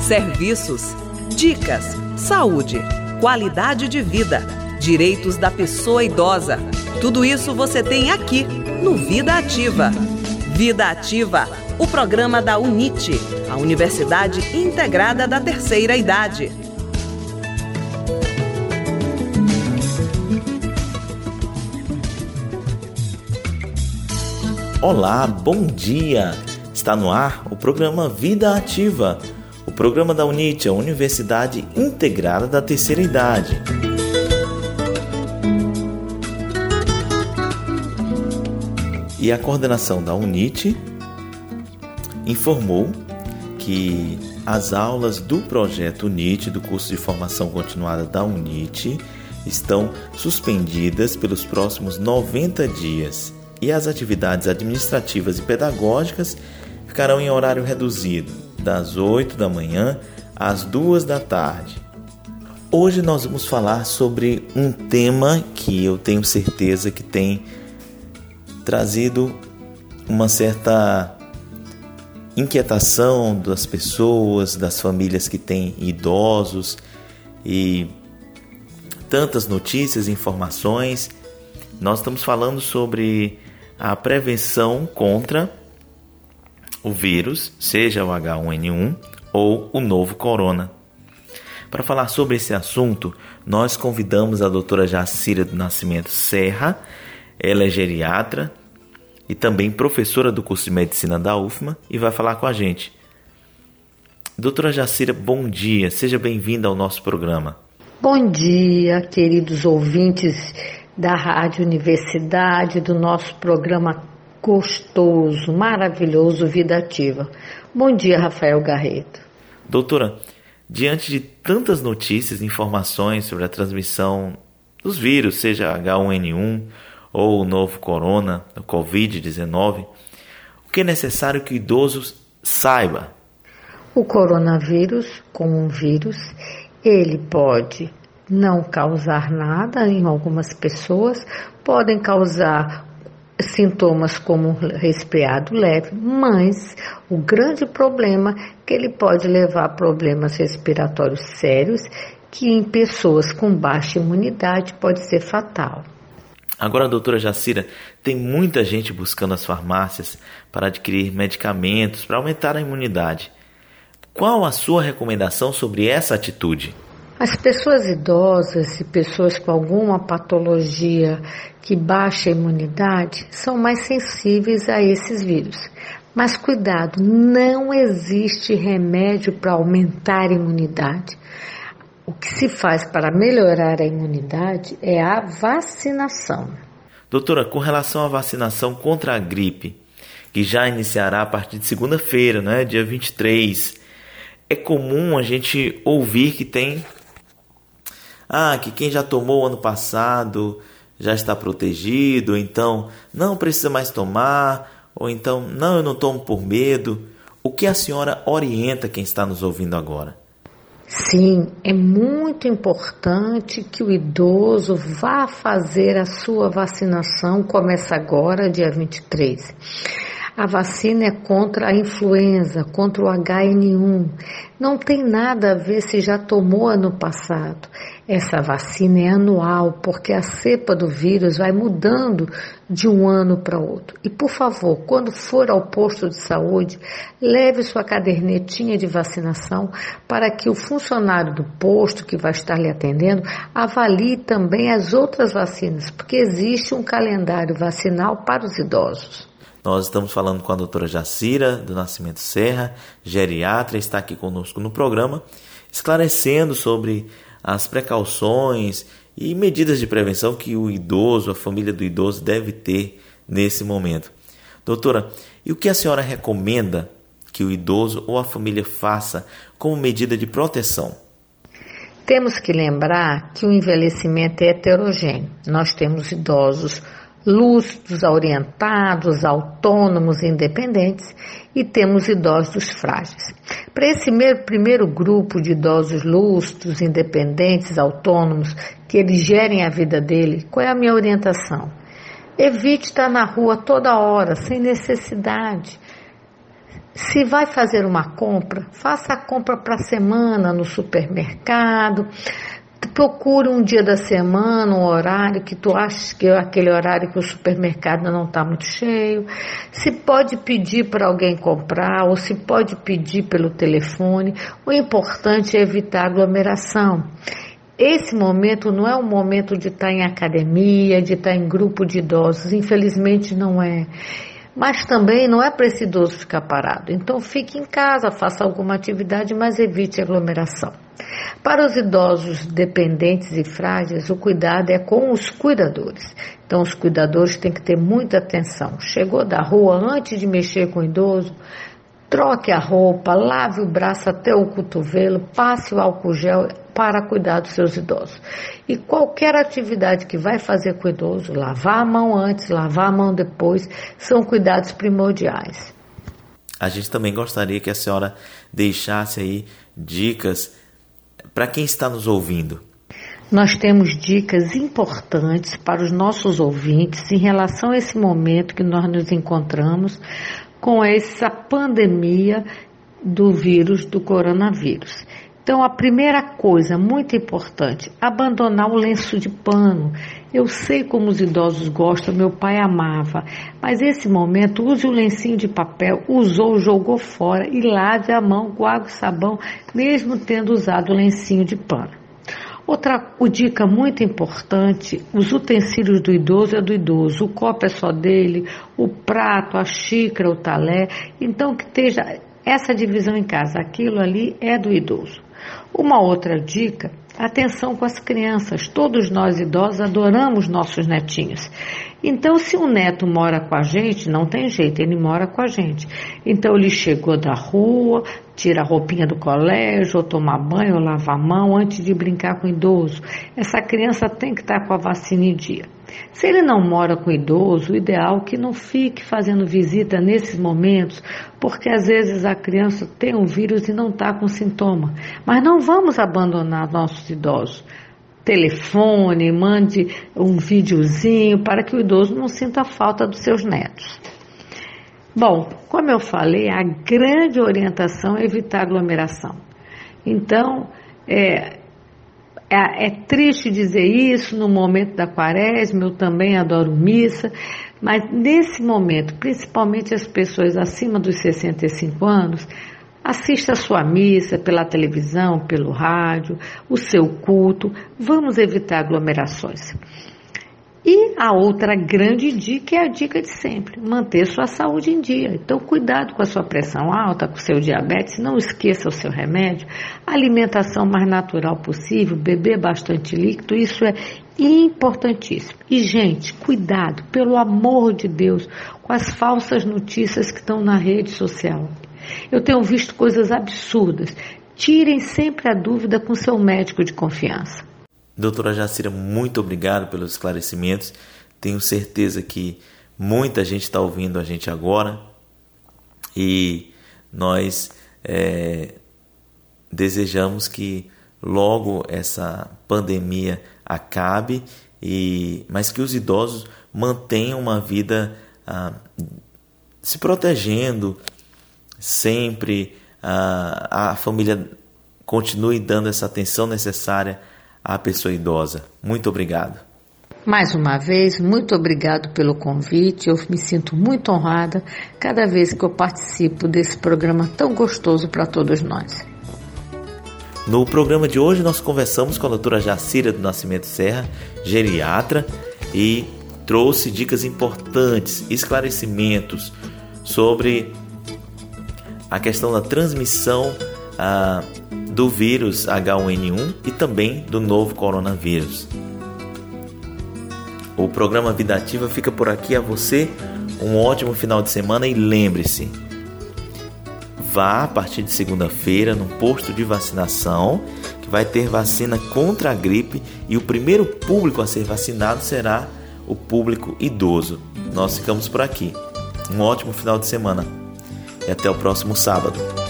Serviços, dicas, saúde, qualidade de vida, direitos da pessoa idosa. Tudo isso você tem aqui no Vida Ativa. Vida Ativa, o programa da UNIT, a Universidade Integrada da Terceira Idade. Olá, bom dia! Está no ar programa Vida Ativa, o programa da UNIT, a Universidade Integrada da Terceira Idade. E a coordenação da UNIT informou que as aulas do projeto UNIT, do curso de formação continuada da UNIT, estão suspendidas pelos próximos 90 dias e as atividades administrativas e pedagógicas ficarão em horário reduzido, das 8 da manhã às 2 da tarde. Hoje nós vamos falar sobre um tema que eu tenho certeza que tem trazido uma certa inquietação das pessoas, das famílias que têm idosos e tantas notícias informações. Nós estamos falando sobre a prevenção contra o vírus, seja o H1N1 ou o novo corona. Para falar sobre esse assunto, nós convidamos a doutora Jacira do Nascimento Serra, ela é geriatra e também professora do curso de medicina da UFMA e vai falar com a gente. Doutora Jacira, bom dia, seja bem-vinda ao nosso programa. Bom dia, queridos ouvintes da Rádio Universidade, do nosso programa gostoso, maravilhoso Vida Ativa. Bom dia, Rafael Garreto. Doutora, diante de tantas notícias e informações sobre a transmissão dos vírus, seja H1N1 ou o novo corona, o Covid-19, o que é necessário que o idoso saiba? O coronavírus, como um vírus, ele pode não causar nada em algumas pessoas, podem causar sintomas como resfriado leve, mas o grande problema é que ele pode levar a problemas respiratórios sérios, que em pessoas com baixa imunidade pode ser fatal. Agora, doutora Jacira, tem muita gente buscando as farmácias para adquirir medicamentos para aumentar a imunidade. Qual a sua recomendação sobre essa atitude? As pessoas idosas e pessoas com alguma patologia que baixa a imunidade são mais sensíveis a esses vírus. Mas cuidado, não existe remédio para aumentar a imunidade. O que se faz para melhorar a imunidade é a vacinação. Doutora, com relação à vacinação contra a gripe, que já iniciará a partir de segunda-feira, né, dia 23, é comum a gente ouvir que tem ah, que quem já tomou ano passado já está protegido, então não precisa mais tomar, ou então não, eu não tomo por medo. O que a senhora orienta quem está nos ouvindo agora? Sim, é muito importante que o idoso vá fazer a sua vacinação, começa agora, dia 23. A vacina é contra a influenza, contra o HN1. Não tem nada a ver se já tomou ano passado. Essa vacina é anual, porque a cepa do vírus vai mudando de um ano para outro. E por favor, quando for ao posto de saúde, leve sua cadernetinha de vacinação para que o funcionário do posto que vai estar lhe atendendo avalie também as outras vacinas, porque existe um calendário vacinal para os idosos. Nós estamos falando com a doutora Jacira do Nascimento Serra, geriatra, está aqui conosco no programa, esclarecendo sobre as precauções e medidas de prevenção que o idoso, a família do idoso deve ter nesse momento. Doutora, e o que a senhora recomenda que o idoso ou a família faça como medida de proteção? Temos que lembrar que o envelhecimento é heterogêneo. Nós temos idosos lúcidos, orientados, autônomos, independentes e temos idosos frágeis. Para esse primeiro grupo de idosos lúcidos, independentes, autônomos, que eles gerem a vida dele, qual é a minha orientação? Evite estar na rua toda hora, sem necessidade. Se vai fazer uma compra, faça a compra para a semana no supermercado. Procure um dia da semana, um horário que tu acha que é aquele horário que o supermercado não está muito cheio. Se pode pedir para alguém comprar ou se pode pedir pelo telefone. O importante é evitar aglomeração. Esse momento não é um momento de estar em academia, de estar em grupo de idosos, infelizmente não é. Mas também não é idoso ficar parado. Então fique em casa, faça alguma atividade, mas evite aglomeração. Para os idosos dependentes e frágeis, o cuidado é com os cuidadores. Então os cuidadores têm que ter muita atenção. Chegou da rua antes de mexer com o idoso, troque a roupa, lave o braço até o cotovelo, passe o álcool gel para cuidar dos seus idosos. E qualquer atividade que vai fazer com o idoso, lavar a mão antes, lavar a mão depois, são cuidados primordiais. A gente também gostaria que a senhora deixasse aí dicas para quem está nos ouvindo. Nós temos dicas importantes para os nossos ouvintes em relação a esse momento que nós nos encontramos com essa pandemia do vírus do coronavírus. Então, a primeira coisa muito importante, abandonar o lenço de pano. Eu sei como os idosos gostam, meu pai amava, mas esse momento use o lencinho de papel, usou, jogou fora e lave a mão com água e sabão, mesmo tendo usado o lencinho de pano. Outra dica muito importante: os utensílios do idoso é do idoso, o copo é só dele, o prato, a xícara, o talher. Então, que esteja essa divisão em casa, aquilo ali é do idoso. Uma outra dica: atenção com as crianças. Todos nós idosos adoramos nossos netinhos. Então, se um neto mora com a gente, não tem jeito, ele mora com a gente. Então, ele chegou da rua, tira a roupinha do colégio, ou tomar banho, ou lavar a mão antes de brincar com o idoso. Essa criança tem que estar com a vacina em dia. Se ele não mora com o idoso, o ideal é que não fique fazendo visita nesses momentos, porque às vezes a criança tem um vírus e não está com sintoma. Mas não vamos abandonar nossos idosos telefone, mande um videozinho para que o idoso não sinta falta dos seus netos. Bom, como eu falei, a grande orientação é evitar aglomeração. Então, é, é, é, triste dizer isso no momento da quaresma, eu também adoro missa, mas nesse momento, principalmente as pessoas acima dos 65 anos, Assista a sua missa pela televisão, pelo rádio, o seu culto. Vamos evitar aglomerações. E a outra grande dica é a dica de sempre: manter sua saúde em dia. Então, cuidado com a sua pressão alta, com o seu diabetes, não esqueça o seu remédio, alimentação mais natural possível, beber bastante líquido, isso é importantíssimo. E, gente, cuidado, pelo amor de Deus, com as falsas notícias que estão na rede social. Eu tenho visto coisas absurdas. Tirem sempre a dúvida com seu médico de confiança. Doutora Jacira, muito obrigado pelos esclarecimentos. Tenho certeza que muita gente está ouvindo a gente agora e nós é, desejamos que logo essa pandemia acabe e mas que os idosos mantenham uma vida ah, se protegendo, sempre a, a família continue dando essa atenção necessária à pessoa idosa. Muito obrigado. Mais uma vez, muito obrigado pelo convite. Eu me sinto muito honrada cada vez que eu participo desse programa tão gostoso para todos nós. No programa de hoje, nós conversamos com a doutora Jacira do Nascimento Serra, geriatra, e trouxe dicas importantes, esclarecimentos sobre a questão da transmissão ah, do vírus H1N1 e também do novo coronavírus. O programa Vida Ativa fica por aqui a você. Um ótimo final de semana e lembre-se: vá a partir de segunda-feira no posto de vacinação que vai ter vacina contra a gripe e o primeiro público a ser vacinado será o público idoso. Nós ficamos por aqui. Um ótimo final de semana e até o próximo sábado.